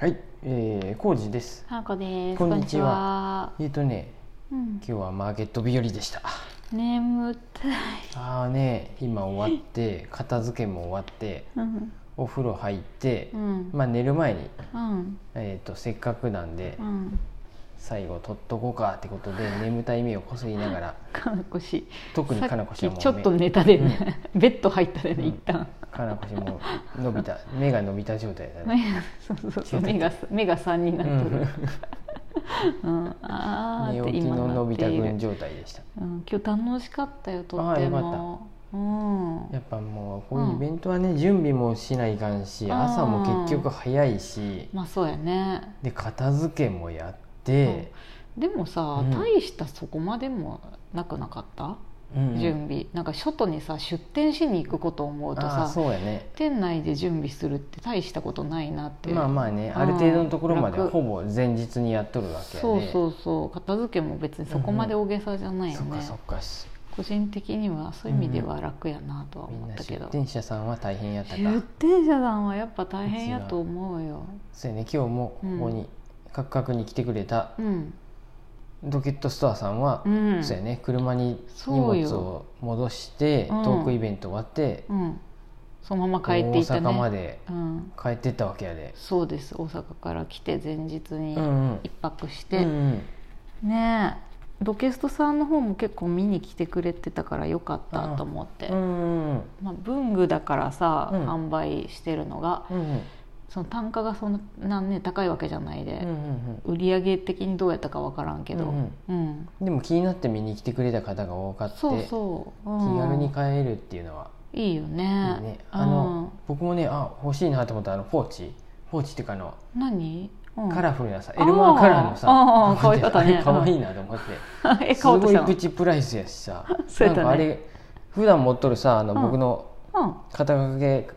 はい、えー、コウジです。はこです。こんにちはは。えっ、ー、とね、うん今。日はマーケット日和でした。眠たい。ああね、今終わって、片付けも終わって、うん。お風呂入って、うん。まあ寝る前に、うん。えっ、とせっかくなんで、うん。最後取っとこうかってことで眠たい目をこすりながら、かなこし。特にかなこしはもうちょっと寝たでね。ベッド入ったでね、一旦。かなこしもう伸びた、目が伸びた状態だね。目そうそうそう。目が目が三になってる。うん。ああって寝起きの伸びったている。君状態でした。うん。今日楽しかったよ。とっても。うん。やっぱもうこういうイベントはね、準備もしないかんしうん朝も結局早いしまあそうやね。で片付けもやって、でもさ、うん。大したそこまでもなくなかった、うん準備。なんか外にさ出店しに行くことを思うとさそうやね。店内で準備するって大したことないなって。まあまあねうんある程度のところまで楽。ほぼ前日にやっとるわけやそうねそうそう。片付けも別にそこまで大げさじゃないよね、そっかそっか。個人的にはそういう意味では楽やなとは思ったけど、店者さんは大変やったか。出店者さんはやっぱ大変やと思うよ。そうやね。今日もここにカクカクに来てくれたうん。ドケットストアさんは、うん。そうやね車に荷物を戻してうん。トークイベント終わって、うん。そのまま帰っていったね。大阪までうん。帰ってったわけやで、そうです。大阪から来て前日に一泊しうて、んうん。ねえ。ドケストさんの方も結構見に来てくれてたからよかったと思って、うんうん。まあ、文具だからさ、うん。販売してるのがうんうんその単価がそんな、ね、高いわけじゃないで、うんうん売り上げ的にどうやったか分からんけど、うんうん。うん。でも気になって見に来てくれた方が多かってそうそう、うん。気軽に買えるっていうのは。いいよね。いいね。あの、僕もねあ欲しいなと思ったあのポーチ。ポーチっていうかあの、うん、何、うん、カラフルなさエルモアカラーのさ可愛かった。ね。可愛いなと思って、えすごいプチプライスやしさ。そうやったね。なんかあれ普段持っとるさあのうん。僕のうん。肩掛け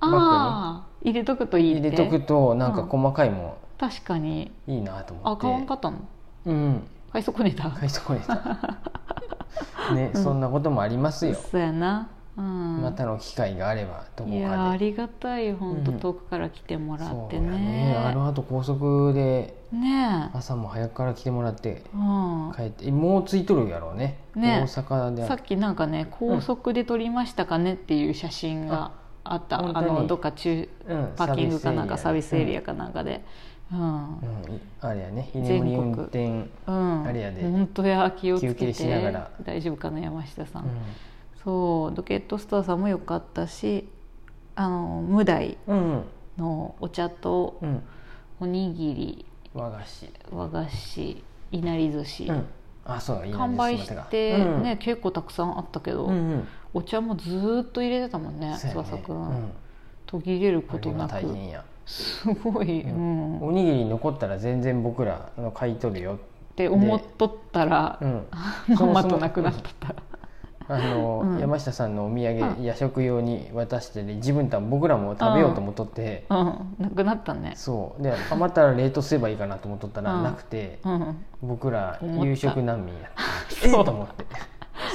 バッああ入れとくといい入れとくとなんか細かいも確かに。んいいなと思あって。買わんかったのうん。買い損ねた。買い損ねた。ね、そんなこともありますよ。そうやな、うん、またの機会があればどこいやーかでありがたい。本当、うん。遠くから来てもらってそうやね。あのあと高速でねえ、朝も早くから来てもらってうん、帰ってもうついとるやろうね。ね大阪でさっきなんかね高速で撮りましたかねっていう写真があった、あのどっか中うんパーキングかなんかサービスエリア。かかなんかで。うん、あれやね。居全国眠り運転、うん。あれやで。本当や気をつけて。ら。大丈夫かな山下さん、うそう。ドケットストアさんも良かったしあの無題んうん。のお茶とうん。おにぎり。和菓子。和菓子。いなり寿司、うん。あそうだいいな完売して、うん。ね結構たくさんあったけど、うんうんお茶もずーっと入れてたもんね翼くん、うん。途切れることなく。大変や。すごい、ううん。っおにぎり残ったら全然僕らあの買い取るよ。て思っとったら、うん。まんまとなくなっとったあの、うん。山下さんのお土産、うん。夜食用に渡してね自分た僕らも食べようと思っとって、うん。なくなったね。そう。で余ったら冷凍すればいいかなと思っとったら、うん。なくてうん。僕ら夕食難民や。ってえそう。えと思って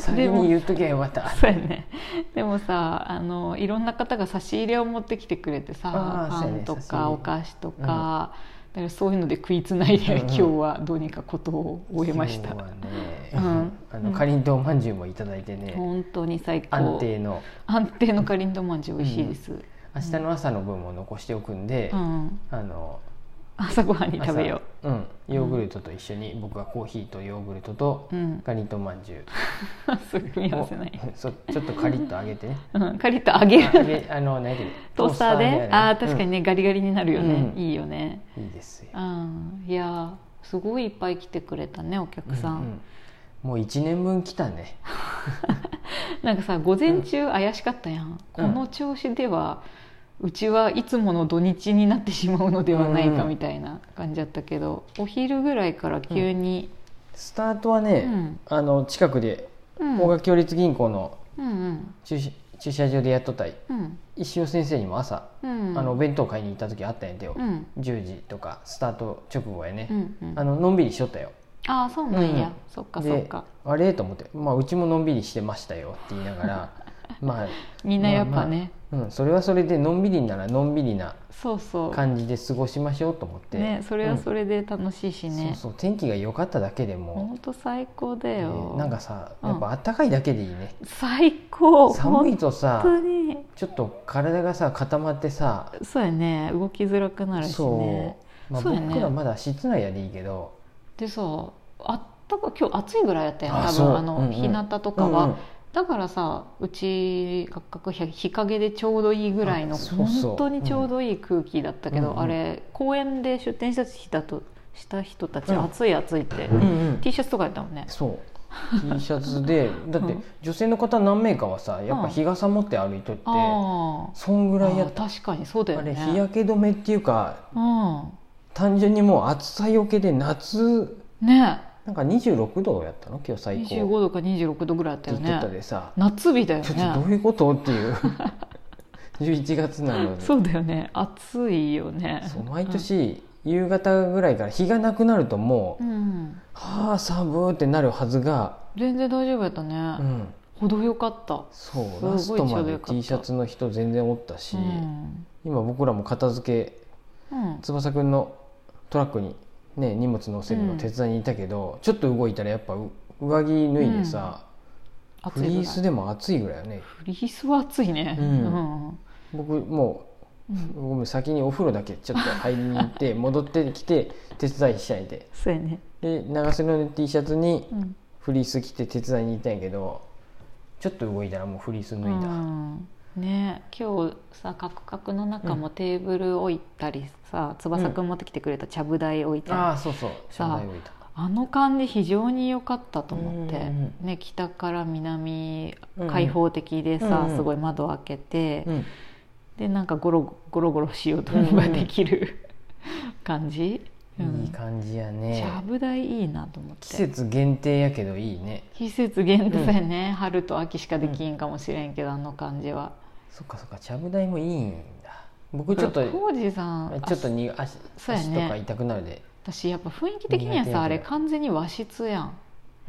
先に言っときゃよかった。そうやね。でもさあのいろんな方が差し入れを持ってきてくれてさパンとかお菓子とか、だからそういうので食いつないで、うんうん今日はどうにかことを終えました。今日はね、うん。あのかりんとうまんじゅうもいただいてね、本当に最高。安定の。安定のかりんとうまんじゅう美味しいです、明日の朝の分も残しておくんで、うん、あの朝ごはんに食べよ朝うん、ヨーグルトと一緒に、僕はコーヒーとヨーグルトとう、うん、かりんとうまんじゅう。すぐ組み合わせない、をそちょっとカリッと揚げてね。うん、カリッと揚げる。げあの何？トースターで？やね。ああ確かにね、ガリガリになるよね、うん。いいよね。うんいいですよ、うん。いやーすごいいっぱい来てくれたねお客さん、うんうん。もう1年分来たね。なんかさ午前中怪しかったやん、この調子ではうちはいつもの土日になってしまうのではないかうん。みたいな感じだったけど、お昼ぐらいから急に、スタートはね、うん。あの近くでうん。大垣共立銀行の駐車場でやっとったうん。石尾先生にも朝、うん。あのお弁当買いに行った時あったんやてよ、うん。10時とかスタート直後やね、うんうんあののんびりしとったよ。ああそうなんや、うん。そっかそっでかあれ？と思って、まあ、うちものんびりしてましたよって言いながら まあみんなやっぱね、うん、それはそれでのんびりならのんびりなそうそう。感じで過ごしましょうと思って、ねそれはそれで楽しいしね、うんそうそう天気が良かっただけでも、ほんと最高だえよ、ーなんかさうん。やっぱあったかいだけでいいね、最高。寒いとさちょっと体がさ固まってさそうやね。動きづらくなるしそう。ね、まあ、僕らまだ室内やでいいけど。でさあったか今日暑いぐらいやったやん。多分あの、うんうん。日向とかは、うんうんだからさうち学科日陰でちょうどいいぐらいの本当にちょうどいい空気だったけど、うん。うんあれ公園で出店した人とした人たち、うん。暑い暑いって、うんうん。T シャツとかやったもんね。そう。T シャツでだってうん。女性の方何名かはさやっぱ日傘持って歩いとって、あそんぐあらいやった。あ確かにそうだよね。あれ日焼け止めっていうかうん。単純にもう暑さよけで夏ねなんか26度やったの？今日最高。25度か26度ぐらいあったよって言ってたねでさ、夏日だよちょっとどうねいうこと？っていう。11月なのに。そうだよね。暑いよね。そう毎年夕方ぐらいから日がなくなるともう、うん。はあ寒ーってなるはずが、全然大丈夫やったね、うん、程よかった。そうラストまで T シャツの人全然おったし、うん。今僕らも片付けうん。翼くんのトラックに、ね、荷物乗せるの手伝いにいたけど、ちょっと動いたらやっぱう上着脱いでさ、フ暑いぐらい。リースでも暑いぐらいよね。フリースは暑いね。うん。うん。僕もうん。うごめん先にお風呂だけちょっと入りに行って 戻ってきて手伝いしちゃいで。そうやね。で長袖の T シャツにうん。フリース着て手伝いに行ったんやけどちょっと動いたらもうフリース脱いだ、うんね。今日さカクカクの中もテーブル置いたりさ、翼くん持ってきてくれたちゃぶ台置いたり、ああそうそう。さあの感じ非常に良かったと思って、うんうんね、北から南うん。開放的でさ、うんうん。すごい窓開けて、うん。でなんかゴロゴロゴロしようと思えばできる、感じ、うん。いい感じやちねゃぶ台いいなと思って。季節限定やけどいいね。季節限定やね、春と秋しかできんかもしれんけど、あの感じはそっかそっかちゃぶ台もいいんだ。僕ちょっと浩二さんちょっとに足足とか痛くなるで。私やっぱ雰囲気的にはさあれ完全に和室やん。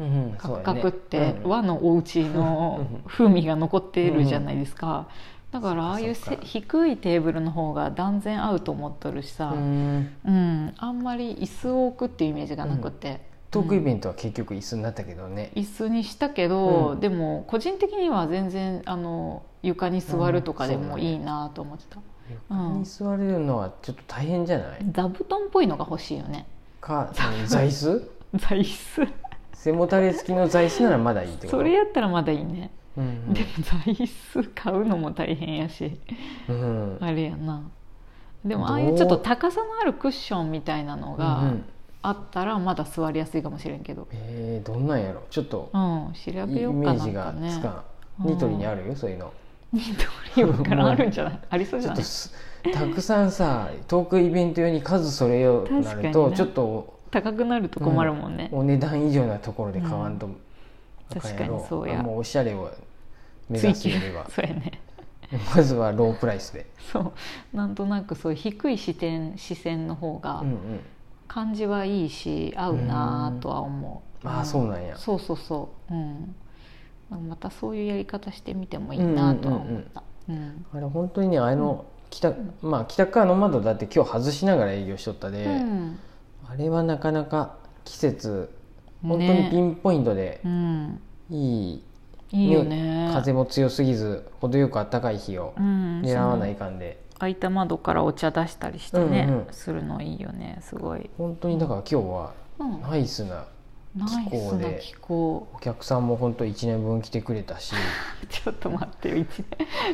うんうんカクそうやね。カクってうん和のお家のうん風味が残っているじゃないですか、だからああいう低いテーブルの方が断然合うと思っとるしさ、ううんん。あんまり椅子を置くっていうイメージがなくて、トークイベンントは結局椅子になったけどね、椅子にしたけど、うん。でも個人的には全然あの床に座るとかでもいいなと思ってた、床に座れるのはちょっと大変じゃない、座布団っぽいのが欲しいよね。か座椅子？座椅子。背もたれ付きの座椅子ならまだいいってこと？それやったらまだいいね、うんでも座椅子買うのも大変やし。うんうん。あれやな。でもああいうちょっと高さのあるクッションみたいなのうんうがんあったらまだ座りやすいかもしれんけど。えー、どんなんやろ？ちょっとうん調イべようかメージがつかん、うん。ニトリにある？よそういうの。ニトリ分からんあるんじゃない？ありそうじゃない？たくさんさトークイベント用に数それようとなる確かにねとちょっと高くなると困るもんね、お値段以上なところで買わんと、うん。確かにそうや。あもうおしゃれを目指すよりは。そうやね。まずはロープライスで、そう。なんとなくそういう低い視点視線の方がうんうん、感じはいいし合うなとは思う、ああそうなんや。そうそうそう。うん。またそういうやり方してみてもいいなとは思った、うんあれ本当にねあの、北まあ北側の窓だって今日外しながら営業しとったで、うん。あれはなかなか季節ね。本当にピンポイントでうん、いい、いいよね。風も強すぎず程よく暖かい日をうん、狙わないかんで、開いた窓からお茶出したりしてね、うんうん。するのいいよねすごい、本当にだから今日はうん、ナイスな気候で気候。お客さんも本当1年分来てくれたし。ちょっと待って年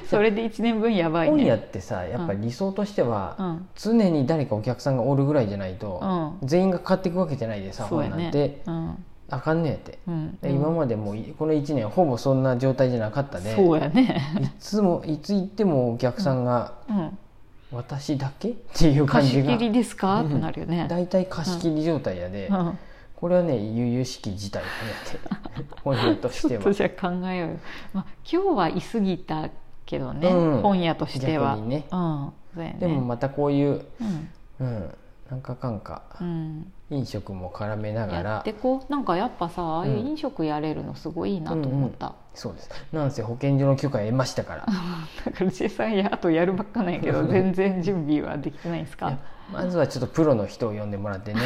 それで1年分やばい本屋ねってさやっぱり理想としては、うん。常に誰かお客さんがおるぐらいじゃないと、うん。全員が買っていくわけじゃないでさね。本なんて。うんあかんねやって、うん。で今までもこの1年ほぼそんな状態じゃなかったで。そうやね。いつもいつ行ってもお客さんがうん「私だけ?」っていう感貸しじが切りですか？うん。ってなるよね。大体貸し切り状態やで、うん。これはね悠々しき事態だねって。本屋としては。ちょっとじゃあ考えようよ、まあ、今日は居すぎたけどね、うん。本屋としては。ね。うん。ね。でもまたこういう、うん。うん、なんかかんかうん、飲食も絡めながやらってこう。なんかやっぱさああいううん。飲食やれるのすごいいいなと思った、そうです。なんせ保健所の許可得ましたから。だから実際やあとやるばっかなんやけど全然準備はできてないんですか？まずはちょっとプロの人を呼んでもらってね。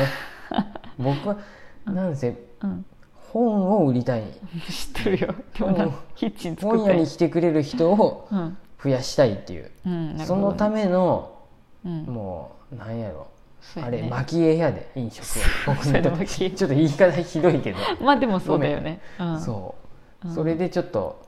僕はなんせうん。本を売りたい。知ってるよ。本屋に来てくれる人をうん。増やしたいっていう、うん。そのためのうん。もうなんやろ。そうあれ蒔絵やで飲食僕そうやね蒔絵。ちょっと言い方ひどいけど、まあでもそうだよね、うん、そう、うん。それでちょっと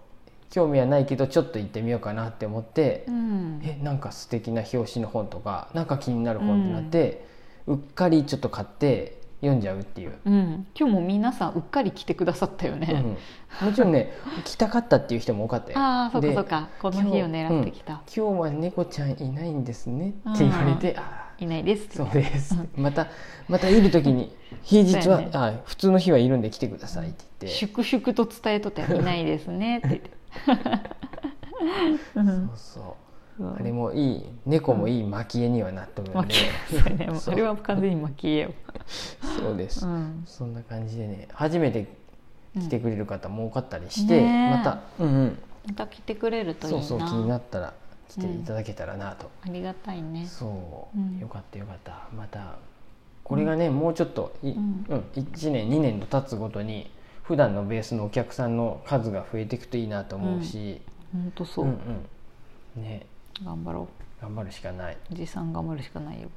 興味はないけどちょっと行ってみようかなって思って、うん。えなんか素敵な表紙の本とかなんか気になる本ってなって、うっかりちょっと買って読んじゃうっていう、うん、今日も皆さんうっかり来てくださったよね、うんもちろんね 来たかったっていう人も多かったよ。ああそっかでそっか。この日を狙ってきた、今日は猫ちゃんいないんですねって言われて、あいないです。そうです、またまたいる時に 平日は、ね。あ普通の日はいるんで来てくださいって言って、粛々と伝えとったよいないですねって言って。うそう。ん そう。あれもいい猫もいい蒔絵にはなっとるんで、それは完全に巻き絵よ、そうです、うん。そんな感じでね初めて来てくれる方も多かったりして、また、うんうん、また来てくれるといいな。そうそう気になったら来ていただけたらなと、ありがたいね。そう、うん。よかったよかった。またこれがね、もうちょっとい、ううんん1年2年と経つごとに普段のベースのお客さんの数が増えていくといいなと思うし、本当そう。う、んうん。ね。頑張ろ頑張るしかない。うおじさん頑張るしかないよ。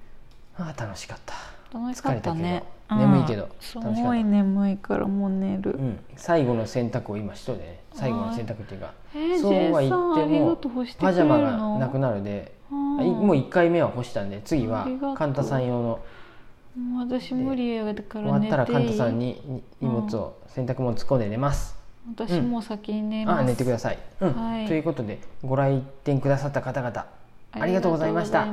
ああ楽しかった、楽しかったね。疲れたけど眠いけど。うんすごい眠いからもう寝る、うん、最後の洗濯を今しとで。ね最後の洗濯っていうか。えー、そうは言ってもパジャマがのなくなるで。もう1回目は干したんで。次はカンタさん用の。もう私無理やだから終わったらカンタさんにに荷物を洗濯物突っ込んで寝ます、私もう先に寝ます、あ寝てください、うん。はい。ということでご来店くださった方々ありがとうございました